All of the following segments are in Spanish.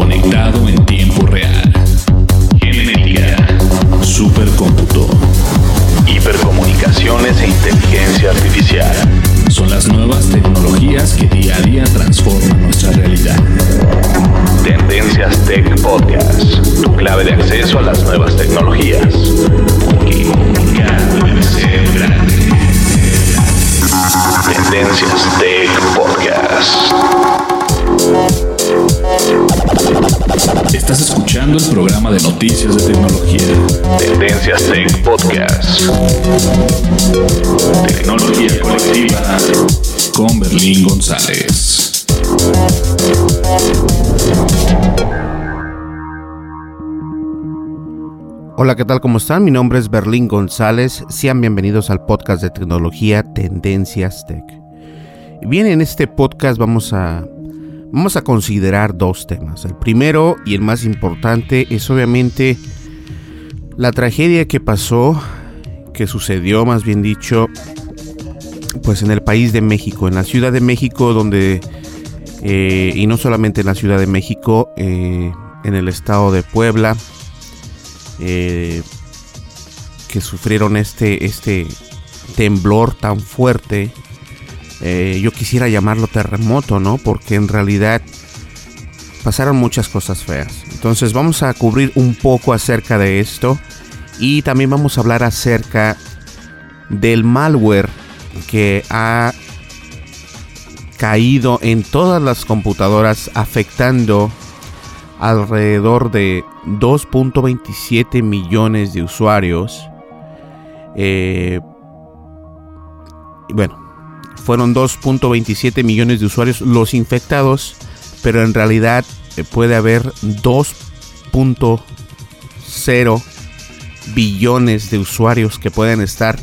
conectado en tiempo real. Genética, supercómputo, hipercomunicaciones e inteligencia artificial. Son las nuevas tecnologías que día a día transforman nuestra realidad. Tendencias Tech Podcast, tu clave de acceso a las nuevas tecnologías. Tendencias Tech Podcast. Estás escuchando el programa de noticias de tecnología. Tendencias Tech Podcast. Tecnología colectiva con Berlín González. Hola, ¿qué tal? ¿Cómo están? Mi nombre es Berlín González. Sean bienvenidos al podcast de tecnología Tendencias Tech. Bien, en este podcast vamos a, vamos a considerar dos temas. El primero y el más importante es obviamente la tragedia que pasó, que sucedió más bien dicho, pues en el país de México, en la Ciudad de México, donde, eh, y no solamente en la Ciudad de México, eh, en el estado de Puebla, eh, que sufrieron este, este temblor tan fuerte. Eh, yo quisiera llamarlo terremoto, ¿no? Porque en realidad pasaron muchas cosas feas. Entonces vamos a cubrir un poco acerca de esto. Y también vamos a hablar acerca del malware que ha caído en todas las computadoras afectando alrededor de 2.27 millones de usuarios. Eh, bueno, fueron 2.27 millones de usuarios los infectados, pero en realidad eh, puede haber 2.0 billones de usuarios que pueden estar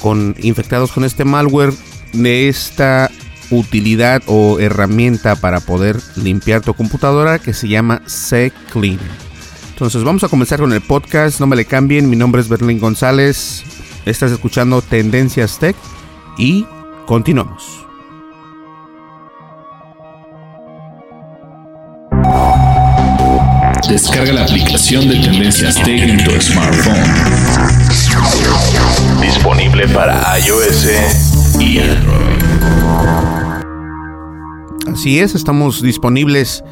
con, infectados con este malware de esta utilidad o herramienta para poder limpiar tu computadora que se llama SecClean. Entonces vamos a comenzar con el podcast, no me le cambien, mi nombre es Berlín González, estás escuchando Tendencias Tech y continuamos. Descarga la aplicación de Tendencias Tech en tu smartphone. Disponible para iOS y Android. Así es, estamos disponibles.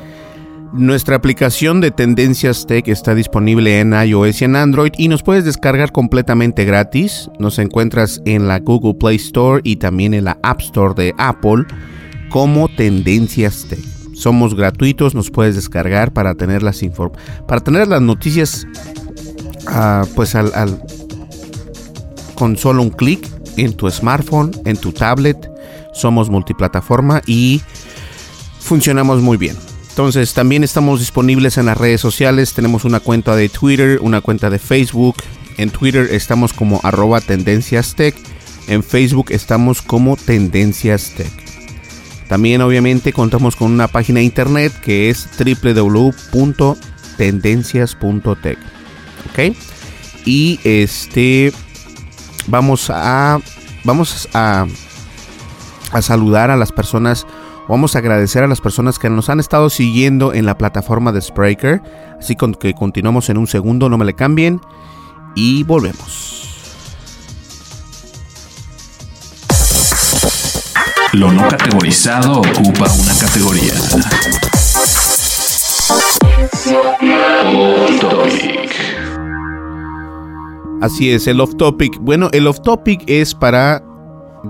Nuestra aplicación de Tendencias Tech está disponible en iOS y en Android y nos puedes descargar completamente gratis. Nos encuentras en la Google Play Store y también en la App Store de Apple como Tendencias Tech. Somos gratuitos, nos puedes descargar para tener las para tener las noticias uh, pues al, al, con solo un clic en tu smartphone, en tu tablet. Somos multiplataforma y funcionamos muy bien. Entonces también estamos disponibles en las redes sociales. Tenemos una cuenta de Twitter, una cuenta de Facebook. En Twitter estamos como arroba tendencias tech. En Facebook estamos como tendencias tech. También obviamente contamos con una página de internet que es www.tendencias.tech. ¿Ok? Y este vamos a vamos a, a saludar a las personas, vamos a agradecer a las personas que nos han estado siguiendo en la plataforma de Spreaker. Así que continuamos en un segundo, no me le cambien y volvemos. Lo no categorizado ocupa una categoría. Así es, el off topic. Bueno, el off topic es para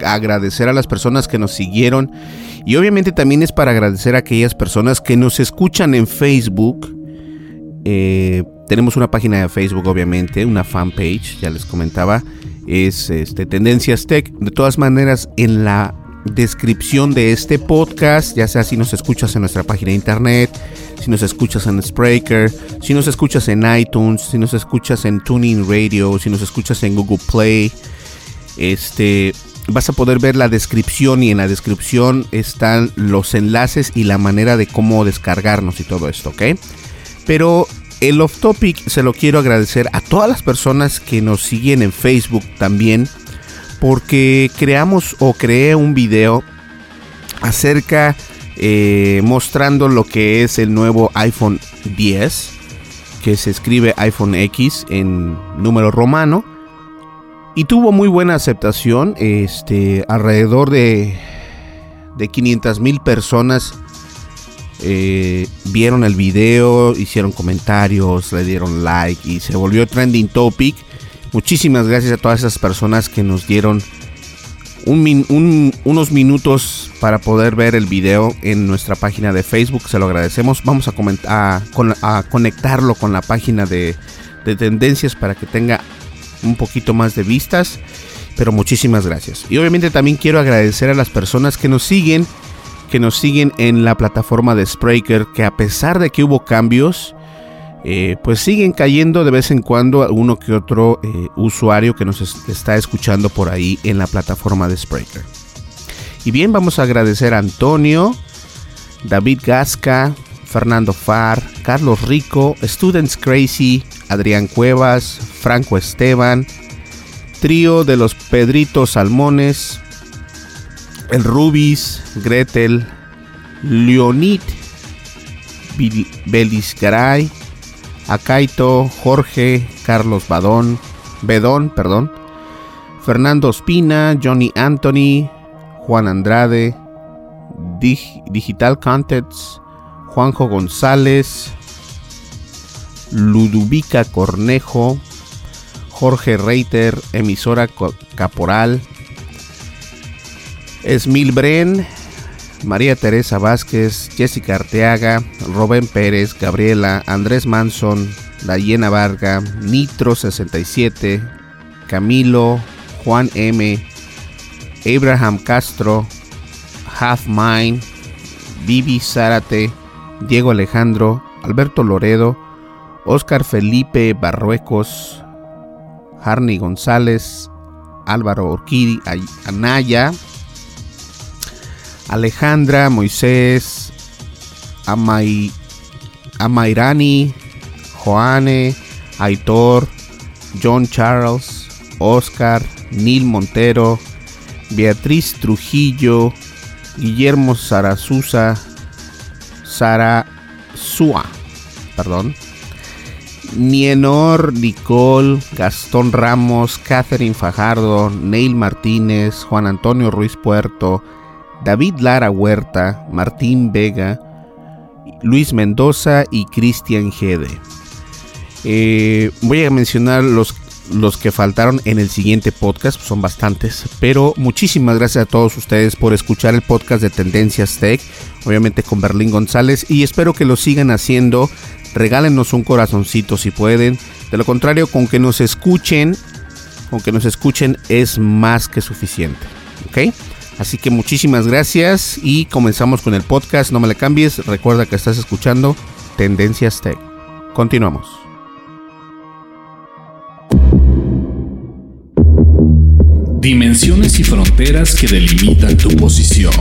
agradecer a las personas que nos siguieron y obviamente también es para agradecer a aquellas personas que nos escuchan en Facebook. Eh, tenemos una página de Facebook, obviamente, una fanpage, ya les comentaba, es este, Tendencias Tech. De todas maneras, en la descripción de este podcast, ya sea si nos escuchas en nuestra página de internet, si nos escuchas en Spreaker, si nos escuchas en iTunes, si nos escuchas en Tuning Radio, si nos escuchas en Google Play, este vas a poder ver la descripción y en la descripción están los enlaces y la manera de cómo descargarnos y todo esto, ¿ok? Pero el off topic se lo quiero agradecer a todas las personas que nos siguen en Facebook también porque creamos o creé un video acerca eh, mostrando lo que es el nuevo iPhone 10 que se escribe iPhone X en número romano y tuvo muy buena aceptación este alrededor de de 500 mil personas eh, vieron el video hicieron comentarios le dieron like y se volvió trending topic Muchísimas gracias a todas esas personas que nos dieron unos minutos para poder ver el video en nuestra página de Facebook. Se lo agradecemos. Vamos a, a, conectarlo con la página de, de tendencias para que tenga un poquito más de vistas. Pero muchísimas gracias. Y obviamente también quiero agradecer a las personas que nos siguen, que nos siguen en la plataforma de Spreaker, que a pesar de que hubo cambios, eh, pues siguen cayendo de vez en cuando uno que otro eh, usuario que nos está escuchando por ahí en la plataforma de Spreaker. Y bien, vamos a agradecer a Antonio, David Gasca, Fernando Far, Carlos Rico, Students Crazy, Adrián Cuevas, Franco Esteban, Trío de los Pedritos Salmones, El Rubis, Gretel, Leonid Belisgaray, Acaito, Jorge, Carlos Badón, Bedón, perdón, Fernando Espina, Johnny Anthony, Juan Andrade, Digital Contents, Juanjo González, Ludubica Cornejo, Jorge Reiter, emisora Caporal, Esmil Bren, María Teresa Vázquez, Jessica Arteaga, Robén Pérez, Gabriela, Andrés Manson, Dayena Varga, Nitro 67, Camilo, Juan M, Abraham Castro, Half Mine, Vivi Zárate, Diego Alejandro, Alberto Loredo, Oscar Felipe Barruecos, Harney González, Álvaro Orquidi, Anaya, Alejandra, Moisés, Amay, Amairani, Joane, Aitor, John Charles, Oscar, Neil Montero, Beatriz Trujillo, Guillermo Sarazusa, Sara Sua, perdón, Nienor, Nicole, Gastón Ramos, Catherine Fajardo, Neil Martínez, Juan Antonio Ruiz Puerto, David Lara Huerta, Martín Vega, Luis Mendoza y Cristian Gede. Eh, voy a mencionar los, los que faltaron en el siguiente podcast, son bastantes, pero muchísimas gracias a todos ustedes por escuchar el podcast de Tendencias Tech, obviamente con Berlín González, y espero que lo sigan haciendo. Regálenos un corazoncito si pueden. De lo contrario, con que nos escuchen, con que nos escuchen es más que suficiente. ¿Ok? Así que muchísimas gracias y comenzamos con el podcast. No me le cambies. Recuerda que estás escuchando Tendencias Tech. Continuamos. Dimensiones y fronteras que delimitan tu posición.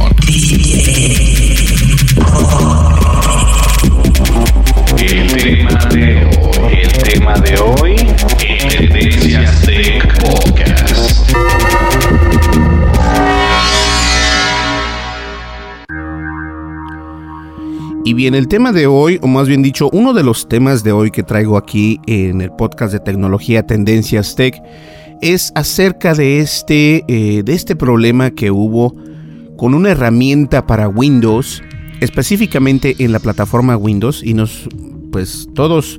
El tema de hoy, el tema de hoy, Tendencias Tech Podcast. Y bien, el tema de hoy, o más bien dicho, uno de los temas de hoy que traigo aquí en el podcast de tecnología Tendencias Tech, es acerca de este, eh, de este problema que hubo con una herramienta para Windows, específicamente en la plataforma Windows, y nos, pues todos,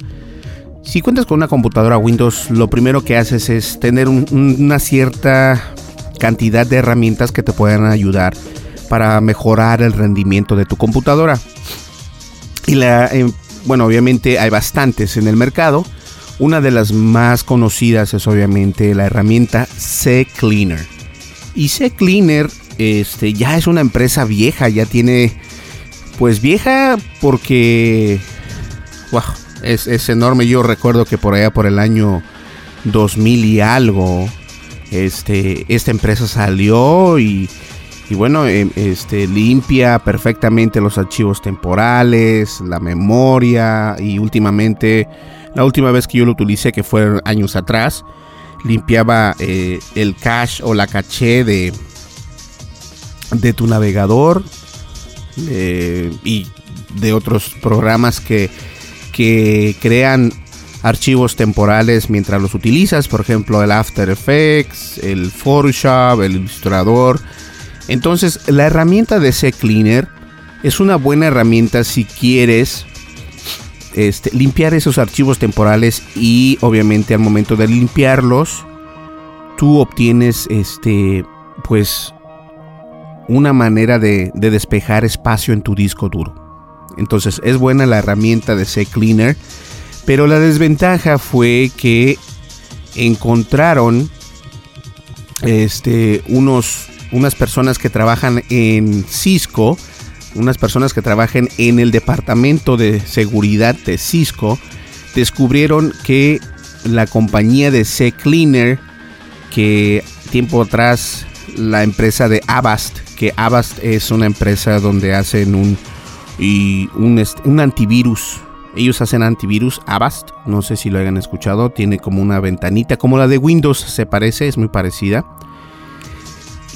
si cuentas con una computadora Windows, lo primero que haces es tener una cierta cantidad de herramientas que te puedan ayudar para mejorar el rendimiento de tu computadora. Y la, eh, bueno, obviamente hay bastantes en el mercado. Una de las más conocidas es obviamente la herramienta CCleaner. Y CCleaner este, ya es una empresa vieja, ya tiene, pues vieja porque, wow, es, es enorme. Yo recuerdo que por allá por el año 2000 y algo, este, esta empresa salió y y bueno, em, este, limpia perfectamente los archivos temporales, la memoria y últimamente, la última vez que yo lo utilicé, que fue años atrás, limpiaba eh, el cache o la caché de, de tu navegador eh, y de otros programas que, que crean archivos temporales mientras los utilizas, por ejemplo el After Effects, el Photoshop, el Illustrator. Entonces, la herramienta de CCleaner es una buena herramienta si quieres este, limpiar esos archivos temporales y obviamente al momento de limpiarlos, tú obtienes este, pues una manera de, de despejar espacio en tu disco duro. Entonces es buena la herramienta de CCleaner, pero la desventaja fue que encontraron este, unos unas personas que trabajan en Cisco, unas personas que trabajan en el departamento de seguridad de Cisco, descubrieron que la compañía de C-Cleaner, que tiempo atrás la empresa de Avast, que Avast es una empresa donde hacen un, y un, un antivirus. Ellos hacen antivirus Avast, no sé si lo hayan escuchado, tiene como una ventanita, como la de Windows se parece, es muy parecida.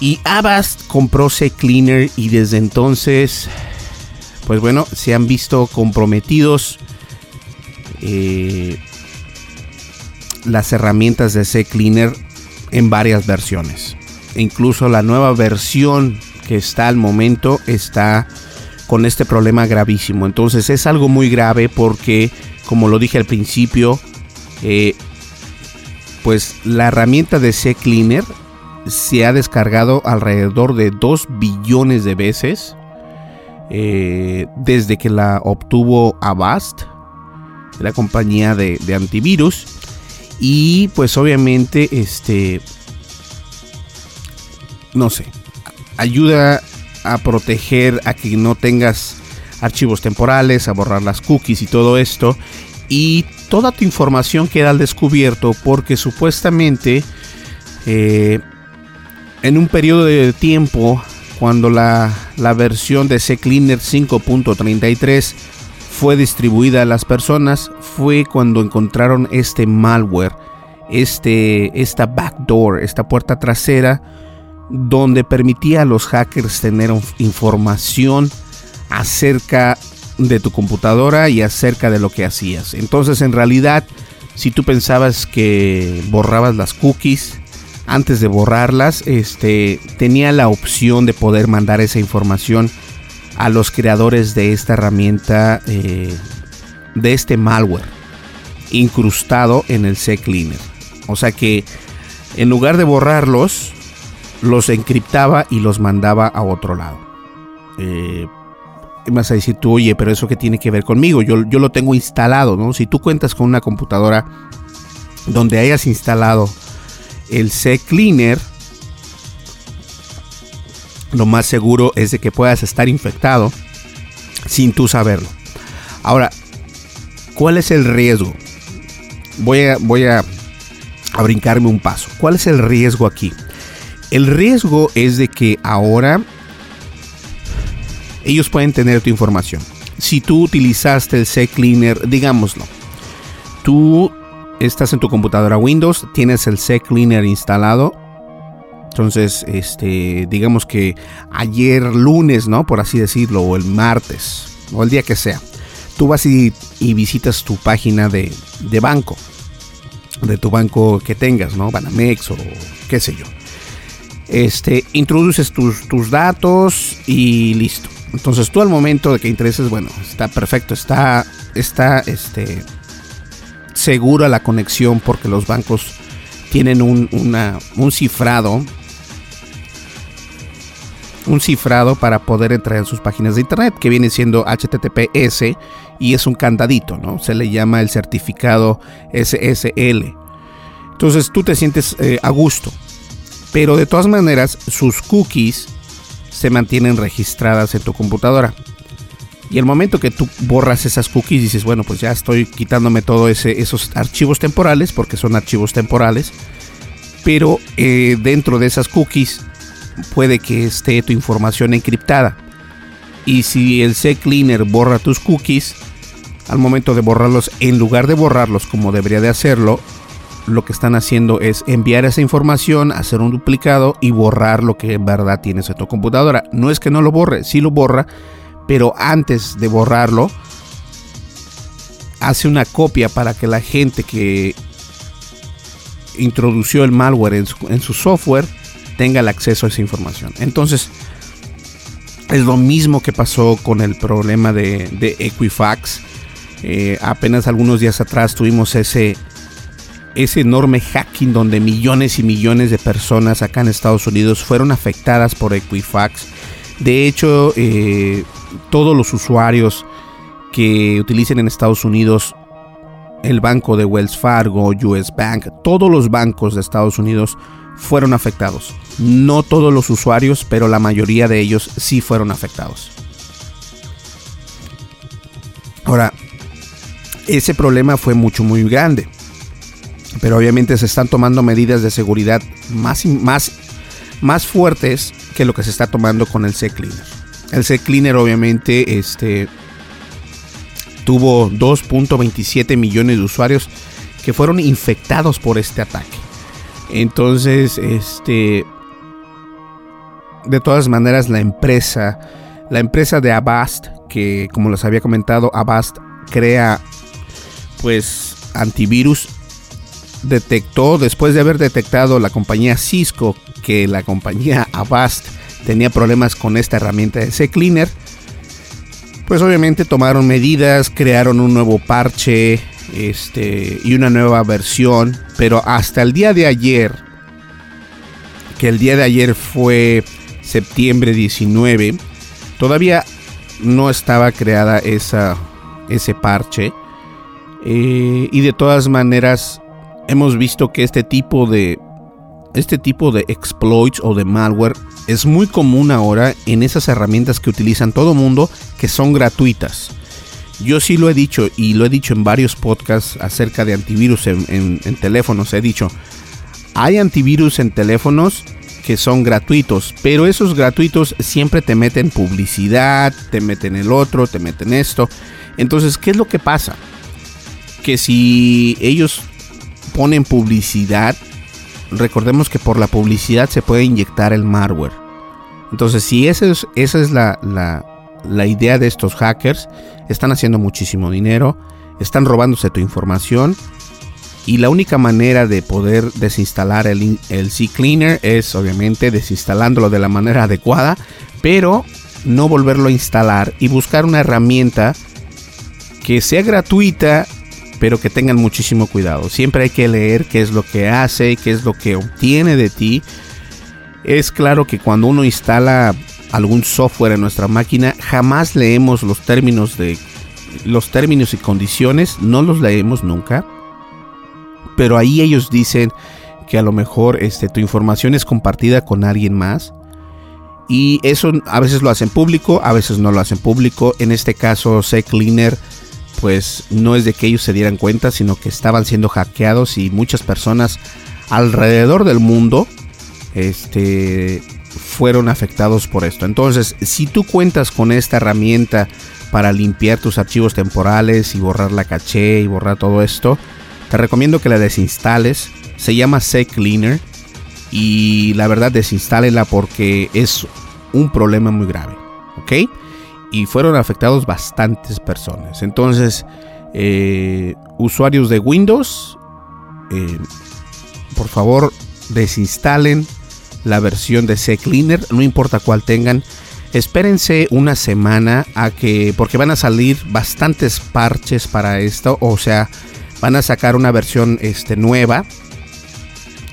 Y Avast compró C-Cleaner y desde entonces, pues bueno, se han visto comprometidos eh, las herramientas de C-Cleaner en varias versiones. E incluso la nueva versión que está al momento está con este problema gravísimo. Entonces es algo muy grave porque, como lo dije al principio, eh, pues la herramienta de C-Cleaner se ha descargado alrededor de 2 billones de veces eh, desde que la obtuvo Avast, la compañía de, antivirus. Y pues obviamente, este, no sé, ayuda a proteger a que no tengas archivos temporales, a borrar las cookies y todo esto. Y toda tu información queda al descubierto porque supuestamente eh, en un periodo de tiempo cuando la, versión de CCleaner 5.33 fue distribuida a las personas fue cuando encontraron este malware, este, esta backdoor, esta puerta trasera donde permitía a los hackers tener información acerca de tu computadora y acerca de lo que hacías. Entonces en realidad si tú pensabas que borrabas las cookies, antes de borrarlas, este, tenía la opción de poder mandar esa información a los creadores de esta herramienta, eh, de este malware, incrustado en el CCleaner. O sea que en lugar de borrarlos, los encriptaba y los mandaba a otro lado. Eh, vas a decir tú, oye, pero eso que tiene que ver conmigo, yo, yo lo tengo instalado, ¿no? Si tú cuentas con una computadora donde hayas instalado el C-Cleaner, lo más seguro es de que puedas estar infectado sin tú saberlo. Ahora, ¿cuál es el riesgo? Voy a, voy a, a brincarme un paso. ¿Cuál es el riesgo aquí? El riesgo es de que ahora ellos pueden tener tu información. Si tú utilizaste el C-Cleaner, digámoslo, tú estás en tu computadora Windows, tienes el CCleaner instalado. Entonces, este, digamos que ayer lunes, ¿no? Por así decirlo, o el martes, o el día que sea, tú vas y, visitas tu página de, de, banco, de tu banco que tengas, ¿no? Banamex o qué sé yo. Este, introduces tus, tus datos y listo. Entonces tú al momento de que intereses, bueno, está perfecto, está, está, este, segura la conexión porque los bancos tienen un, un cifrado un cifrado para poder entrar en sus páginas de internet que viene siendo HTTPS y es un candadito, ¿no? Se le llama el certificado SSL. Entonces tú te sientes eh, a gusto, pero de todas maneras sus cookies se mantienen registradas en tu computadora. Y el momento que tú borras esas cookies, dices, bueno, pues ya estoy quitándome todos esos archivos temporales, porque son archivos temporales. Pero eh, dentro de esas cookies puede que esté tu información encriptada. Y si el CCleaner borra tus cookies, al momento de borrarlos, en lugar de borrarlos como debería de hacerlo, lo que están haciendo es enviar esa información, hacer un duplicado y borrar lo que en verdad tienes en tu computadora. No es que no lo borre, sí lo borra, pero antes de borrarlo, hace una copia para que la gente que introdució el malware en su, software tenga el acceso a esa información. Entonces, es lo mismo que pasó con el problema de, Equifax. Eh, apenas algunos días atrás tuvimos ese, ese enorme hacking donde millones y millones de personas acá en Estados Unidos fueron afectadas por Equifax. De hecho, eh, todos los usuarios que utilicen en Estados Unidos el banco de Wells Fargo, US Bank, todos los bancos de Estados Unidos fueron afectados. No todos los usuarios, pero la mayoría de ellos sí fueron afectados. Ahora, ese problema fue mucho, muy grande. Pero obviamente se están tomando medidas de seguridad más, más, más fuertes que lo que se está tomando con el C-Cleaner. El C-Cleaner obviamente este, tuvo 2.27 millones de usuarios que fueron infectados por este ataque. Entonces, este, de todas maneras, la empresa, la empresa de Avast, que como les había comentado, Avast crea pues antivirus, detectó, después de haber detectado la compañía Cisco que la compañía Avast tenía problemas con esta herramienta de C-Cleaner, pues obviamente tomaron medidas, crearon un nuevo parche este, y una nueva versión, pero hasta el día de ayer, que el día de ayer fue septiembre 19, todavía no estaba creada esa, ese parche. Eh, y de todas maneras, hemos visto que este tipo de este tipo de exploits o de malware es muy común ahora en esas herramientas que utilizan todo mundo que son gratuitas. Yo sí lo he dicho y lo he dicho en varios podcasts acerca de antivirus en, teléfonos. He dicho, hay antivirus en teléfonos que son gratuitos, pero esos gratuitos siempre te meten publicidad, te meten el otro, te meten esto. Entonces, ¿qué es lo que pasa? Que si ellos ponen publicidad, recordemos que por la publicidad se puede inyectar el malware. Entonces, si esa es, esa es la, la, idea de estos hackers, están haciendo muchísimo dinero, están robándose tu información y la única manera de poder desinstalar el, el C-Cleaner es obviamente desinstalándolo de la manera adecuada, pero no volverlo a instalar y buscar una herramienta que sea gratuita pero que tengan muchísimo cuidado. Siempre hay que leer qué es lo que hace, qué es lo que obtiene de ti. Es claro que cuando uno instala algún software en nuestra máquina, jamás leemos los términos de los términos y condiciones, no los leemos nunca. Pero ahí ellos dicen que a lo mejor este, tu información es compartida con alguien más. Y eso a veces lo hacen público, a veces no lo hacen público. En este caso, CCleaner pues no es de que ellos se dieran cuenta, sino que estaban siendo hackeados y muchas personas alrededor del mundo este, fueron afectados por esto. Entonces, si tú cuentas con esta herramienta para limpiar tus archivos temporales y borrar la caché y borrar todo esto, te recomiendo que la desinstales. Se llama CCleaner y la verdad desinstálela porque es un problema muy grave. ¿Ok? Y fueron afectados bastantes personas. Entonces, eh, usuarios de Windows, eh, por favor desinstalen la versión de CCleaner, no importa cuál tengan. Espérense una semana a que, porque van a salir bastantes parches para esto, o sea, van a sacar una versión este, nueva,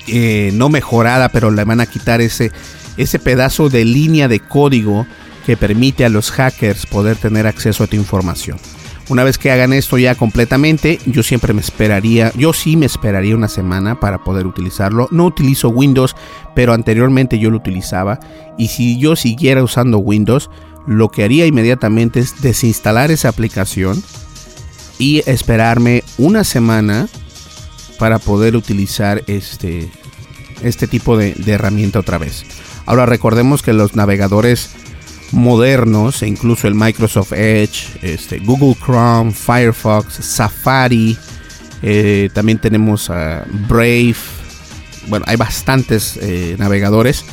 eh, no mejorada, pero le van a quitar ese, ese pedazo de línea de código que permite a los hackers poder tener acceso a tu información. Una vez que hagan esto ya completamente, yo siempre me esperaría, yo sí me esperaría una semana para poder utilizarlo. No utilizo Windows, pero anteriormente yo lo utilizaba. Y si yo siguiera usando Windows, lo que haría inmediatamente es desinstalar esa aplicación y esperarme una semana para poder utilizar este, este tipo de, de herramienta otra vez. Ahora recordemos que los navegadores modernos, e incluso el Microsoft Edge, este, Google Chrome, Firefox, Safari, eh, también tenemos Brave, bueno, hay bastantes eh, navegadores,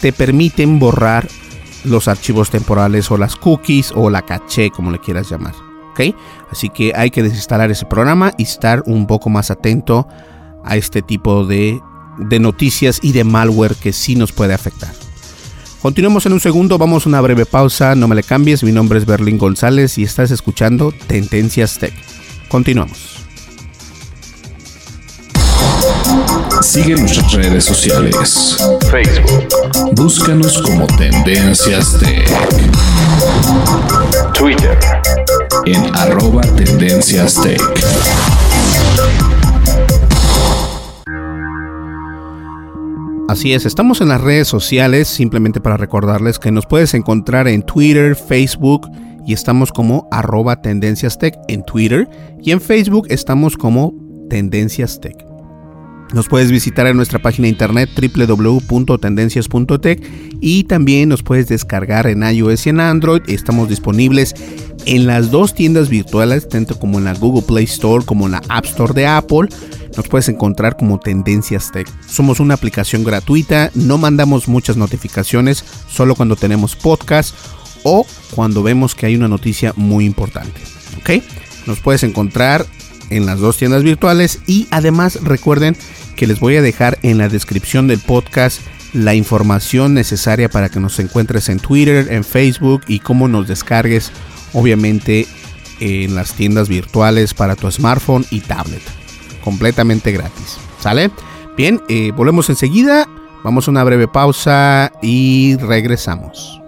te permiten borrar los archivos temporales o las cookies o la caché, como le quieras llamar. ¿ok? Así que hay que desinstalar ese programa y estar un poco más atento a este tipo de, de noticias y de malware que sí nos puede afectar. Continuemos en un segundo, vamos a una breve pausa, no me le cambies, mi nombre es Berlín González y estás escuchando Tendencias Tech. Continuamos. Sigue nuestras redes sociales. Facebook. Búscanos como Tendencias Tech. Twitter. En arroba Tendencias Tech. Así es, estamos en las redes sociales, simplemente para recordarles que nos puedes encontrar en Twitter, Facebook y estamos como arroba Tendencias Tech en Twitter y en Facebook estamos como Tendencias Tech. Nos puedes visitar en nuestra página de internet www.tendencias.tech y también nos puedes descargar en iOS y en Android. Estamos disponibles en las dos tiendas virtuales, tanto como en la Google Play Store como en la App Store de Apple. Nos puedes encontrar como Tendencias Tech. Somos una aplicación gratuita, no mandamos muchas notificaciones, solo cuando tenemos podcast o cuando vemos que hay una noticia muy importante. ¿Ok? Nos puedes encontrar en las dos tiendas virtuales y además recuerden que les voy a dejar en la descripción del podcast la información necesaria para que nos encuentres en Twitter, en Facebook y cómo nos descargues obviamente en las tiendas virtuales para tu smartphone y tablet. Completamente gratis. ¿Sale? Bien, eh, volvemos enseguida. Vamos a una breve pausa y regresamos.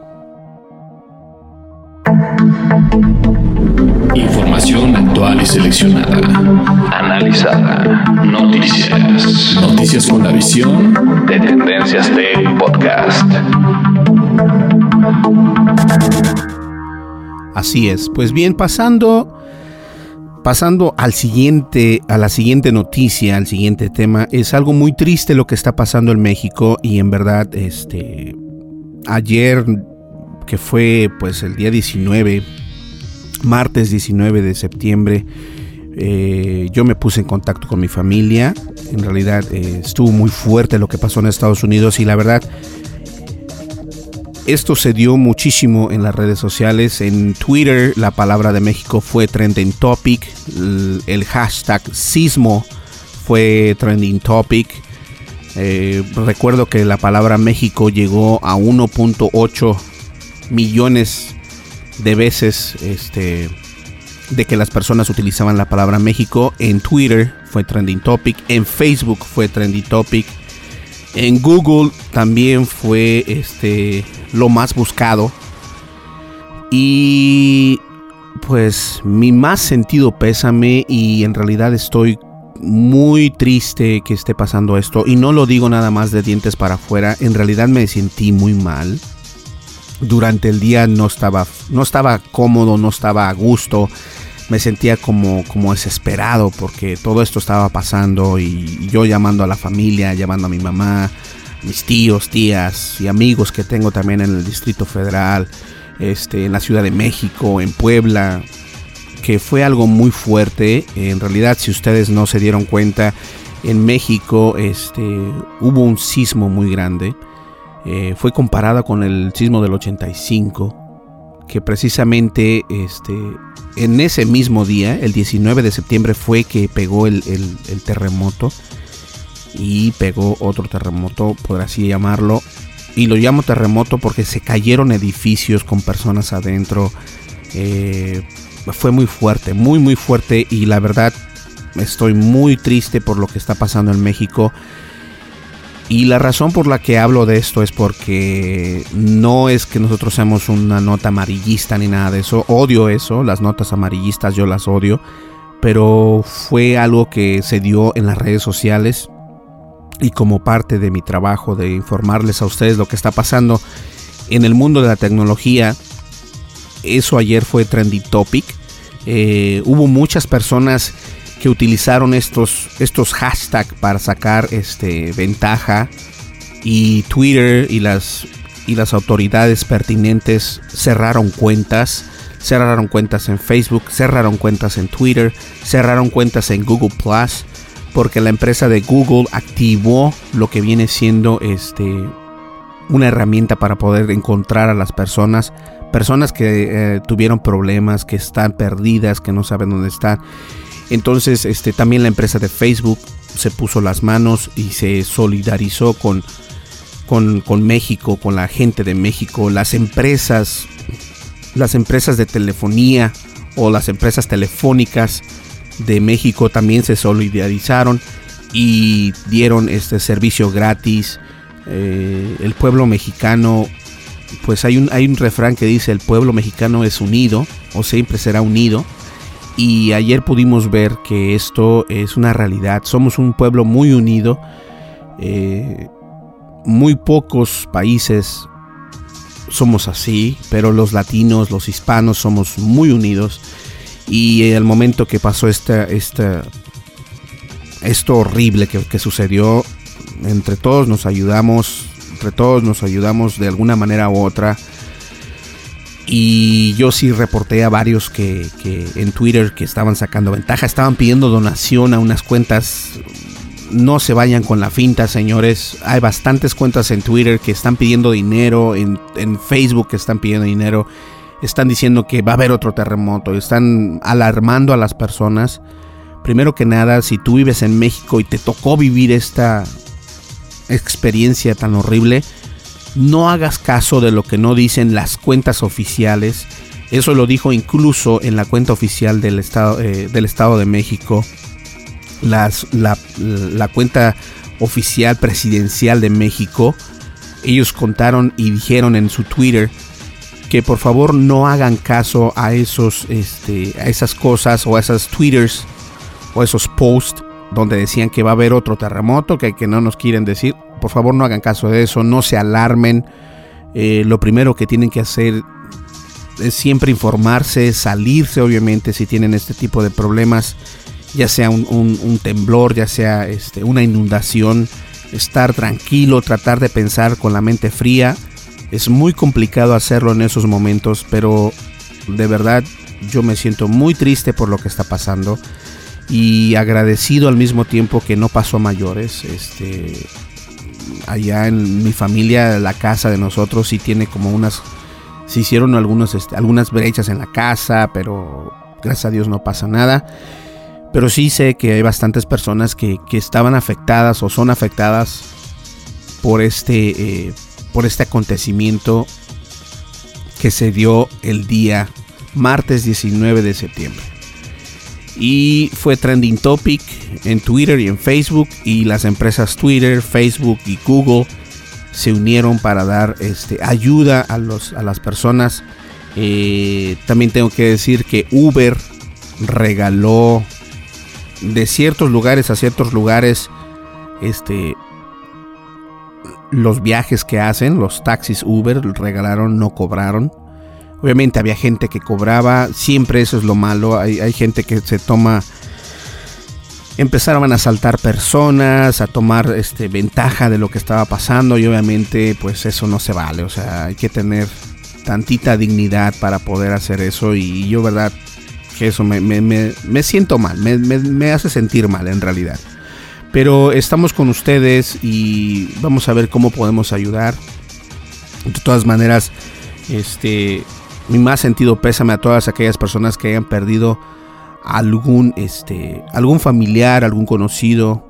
Actual y seleccionada. Analizada. Noticias. Noticias con la visión de Tendencias Tech Podcast. Así es. Pues bien, pasando pasando al siguiente a la siguiente noticia, al siguiente tema, es algo muy triste lo que está pasando en México y en verdad este ayer que fue pues el día 19 martes 19 de septiembre eh, yo me puse en contacto con mi familia en realidad eh, estuvo muy fuerte lo que pasó en Estados Unidos y la verdad esto se dio muchísimo en las redes sociales. En Twitter la palabra de México fue trending topic. El, hashtag sismo fue trending topic. Eh, recuerdo que la palabra México llegó a 1.8 millones de veces este, de que las personas utilizaban la palabra México. En Twitter fue trending topic. En Facebook fue trending topic. En Google también fue este lo más buscado. Y pues mi más sentido pésame y en realidad estoy muy triste que esté pasando esto y no lo digo nada más de dientes para afuera, en realidad me sentí muy mal. Durante el día no estaba no estaba cómodo, no estaba a gusto. Me sentía como como desesperado porque todo esto estaba pasando y yo llamando a la familia, llamando a mi mamá, mis tíos, tías y amigos que tengo también en el Distrito Federal, este, en la Ciudad de México, en Puebla, que fue algo muy fuerte. En realidad, si ustedes no se dieron cuenta, en México este, hubo un sismo muy grande. Eh, fue comparado con el sismo del 85. que precisamente este, en ese mismo día, el 19 de septiembre, fue que pegó el, terremoto y pegó otro terremoto, por así llamarlo. Y lo llamo terremoto porque se cayeron edificios con personas adentro. Eh, fue muy fuerte, muy muy fuerte y la verdad estoy muy triste por lo que está pasando en México. Y la razón por la que hablo de esto es porque no es que nosotros seamos una nota amarillista ni nada de eso. Odio eso, las notas amarillistas yo las odio. Pero fue algo que se dio en las redes sociales. Y como parte de mi trabajo de informarles a ustedes lo que está pasando en el mundo de la tecnología. Eso ayer fue trendy topic. Eh, hubo muchas personas que utilizaron estos, estos hashtags para sacar este, ventaja y Twitter y las, y las autoridades pertinentes cerraron cuentas. Cerraron cuentas en Facebook, cerraron cuentas en Twitter, cerraron cuentas en Google Plus, porque la empresa de Google activó lo que viene siendo este, una herramienta para poder encontrar a las personas, personas que eh, tuvieron problemas, que están perdidas, que no saben dónde están. Entonces, este, también la empresa de Facebook se puso las manos y se solidarizó con, con, México, con la gente de México, las empresas, las empresas de telefonía o las empresas telefónicas de México también se solidarizaron y dieron este servicio gratis. Eh, el pueblo mexicano, pues hay un, hay un refrán que dice el pueblo mexicano es unido o siempre será unido y ayer pudimos ver que esto es una realidad. Somos un pueblo muy unido. Eh, muy pocos países somos así, pero los latinos, los hispanos somos muy unidos. Y el momento que pasó esta, esta, esto horrible que, que sucedió, entre todos nos ayudamos, entre todos nos ayudamos de alguna manera u otra y yo sí reporté a varios que, en Twitter que estaban sacando ventaja, estaban pidiendo donación a unas cuentas. No se vayan con la finta, señores. Hay bastantes cuentas en Twitter que están pidiendo dinero, en, en Facebook que están pidiendo dinero. Están diciendo que va a haber otro terremoto. Están alarmando a las personas. Primero que nada, si tú vives en México y te tocó vivir esta experiencia tan horrible, no hagas caso de lo que no dicen las cuentas oficiales. Eso lo dijo incluso en la cuenta oficial del Estado, eh, del estado de México. La, la cuenta oficial presidencial de México. Ellos contaron y dijeron en su Twitter que por favor no hagan caso a esos este, a esas cosas o a esas twitters o esos posts donde decían que va a haber otro terremoto que, no nos quieren decir por favor no hagan caso de eso, no se alarmen. Eh, lo primero que tienen que hacer es siempre informarse, salirse obviamente si tienen este tipo de problemas, ya sea un, temblor, ya sea este, una inundación, estar tranquilo, tratar de pensar con la mente fría. Es muy complicado hacerlo en esos momentos, pero de verdad yo me siento muy triste por lo que está pasando y agradecido al mismo tiempo que no pasó a mayores. Este, allá en mi familia, la casa de nosotros sí tiene como unas, se hicieron algunos, este, algunas brechas en la casa, pero gracias a Dios no pasa nada. Pero sí sé que hay bastantes personas que, estaban afectadas o son afectadas por este, eh, por este acontecimiento que se dio el día martes 19 de septiembre y fue trending topic en Twitter y en Facebook y las empresas Twitter, Facebook y Google se unieron para dar este, ayuda a, los, a las personas. Eh, también tengo que decir que Uber regaló de ciertos lugares a ciertos lugares este, los viajes que hacen, los taxis Uber regalaron, no cobraron. Obviamente había gente que cobraba, siempre eso es lo malo, hay, gente que se toma empezaron a asaltar personas, a tomar este, ventaja de lo que estaba pasando y obviamente pues eso no se vale, o sea, hay que tener tantita dignidad para poder hacer eso y yo verdad que eso me, me, siento mal, me, me, hace sentir mal en realidad. Pero estamos con ustedes y vamos a ver cómo podemos ayudar. De todas maneras, este, mi más sentido pésame a todas aquellas personas que hayan perdido algún, este, algún familiar, algún conocido.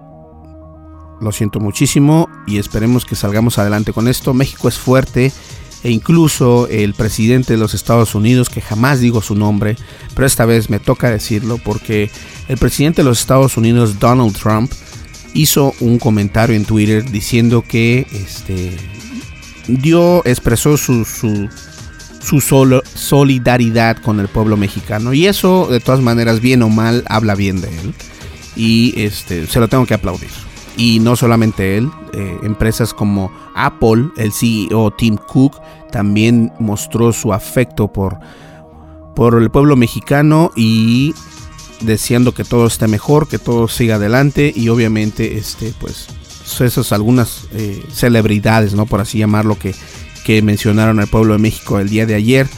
Lo siento muchísimo y esperemos que salgamos adelante con esto. México es fuerte e incluso el presidente de los Estados Unidos, que jamás digo su nombre, pero esta vez me toca decirlo porque el presidente de los Estados Unidos, Donald Trump, hizo un comentario en Twitter diciendo que este, dio, expresó su, su, su solidaridad con el pueblo mexicano. Y eso, de todas maneras, bien o mal, habla bien de él. Y este, se lo tengo que aplaudir. Y no solamente él, eh, empresas como Apple, el CEO Tim Cook, también mostró su afecto por, por el pueblo mexicano y deseando que todo esté mejor, que todo siga adelante y obviamente este pues esas algunas eh, celebridades, ¿no? Por así llamarlo que que mencionaron al pueblo de México el día de ayer.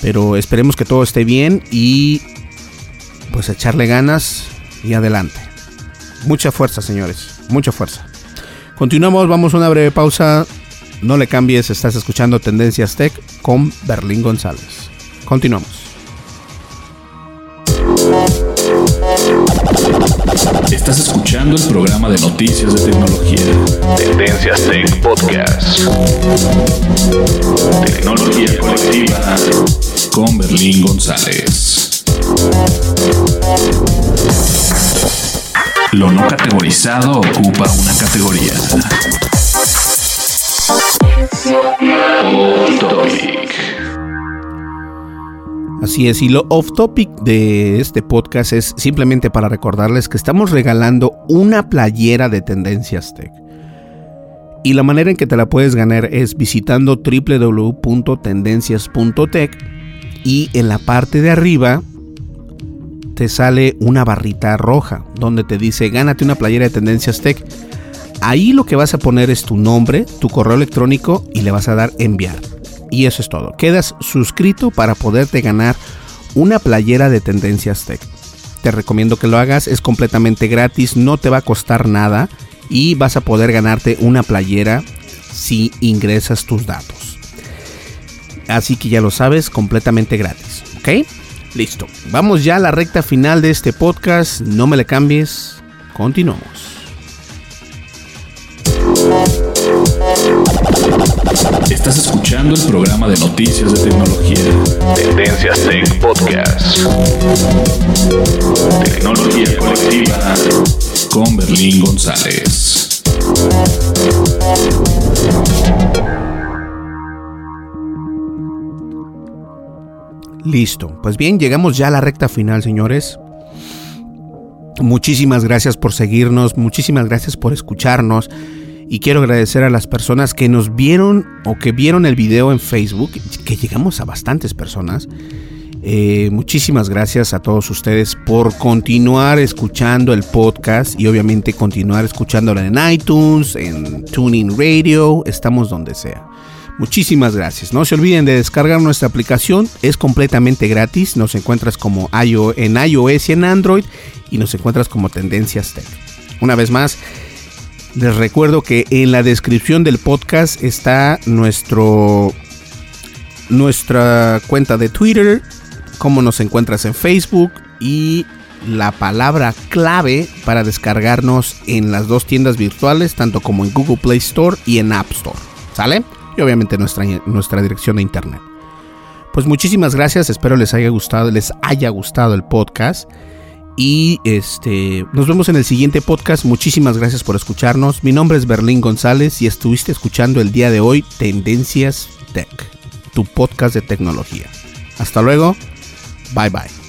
Pero esperemos que todo esté bien y pues echarle ganas y adelante. Mucha fuerza, señores. Mucha fuerza. Continuamos, vamos a una breve pausa. No le cambies, estás escuchando Tendencias Tech con Berlín González. Continuamos. El programa de noticias de tecnología. Tendencias Tech Podcast. Tecnología colectiva con Berlín González. Lo no categorizado ocupa una categoría. Así es, y lo off topic de este podcast es simplemente para recordarles que estamos regalando una playera de Tendencias Tech. Y la manera en que te la puedes ganar es visitando www.tendencias.tech y en la parte de arriba te sale una barrita roja donde te dice gánate una playera de Tendencias Tech. Ahí lo que vas a poner es tu nombre, tu correo electrónico y le vas a dar enviar. Y eso es todo. Quedas suscrito para poderte ganar una playera de Tendencias Tech. Te recomiendo que lo hagas, es completamente gratis, no te va a costar nada y vas a poder ganarte una playera si ingresas tus datos. Así que ya lo sabes, completamente gratis, ¿ok? Listo, vamos ya a la recta final de este podcast, no me le cambies, continuamos. Estás escuchando el programa de noticias de tecnología. Tendencias Tech Podcast. Tecnología colectiva con Berlín González. Listo, pues bien, llegamos ya a la recta final, señores. Muchísimas gracias por seguirnos, muchísimas gracias por escucharnos y quiero agradecer a las personas que nos vieron o que vieron el video en Facebook, que llegamos a bastantes personas. Eh, muchísimas gracias a todos ustedes por continuar escuchando el podcast y obviamente continuar escuchándolo en iTunes, en Tuning Radio, estamos donde sea. Muchísimas gracias. No se olviden de descargar nuestra aplicación, es completamente gratis. Nos encuentras como en iOS y en Android y nos encuentras como Tendencias Tech. Una vez más, les recuerdo que en la descripción del podcast está nuestro nuestra cuenta de Twitter, cómo nos encuentras en Facebook y la palabra clave para descargarnos en las dos tiendas virtuales, tanto como en Google Play Store y en App Store. ¿Sale? Y obviamente nuestra, nuestra dirección de internet. Pues muchísimas gracias, espero les haya gustado, les haya gustado el podcast. Y este, nos vemos en el siguiente podcast. Muchísimas gracias por escucharnos. Mi nombre es Berlín González y estuviste escuchando el día de hoy Tendencias Tech, tu podcast de tecnología. Hasta luego. Bye bye.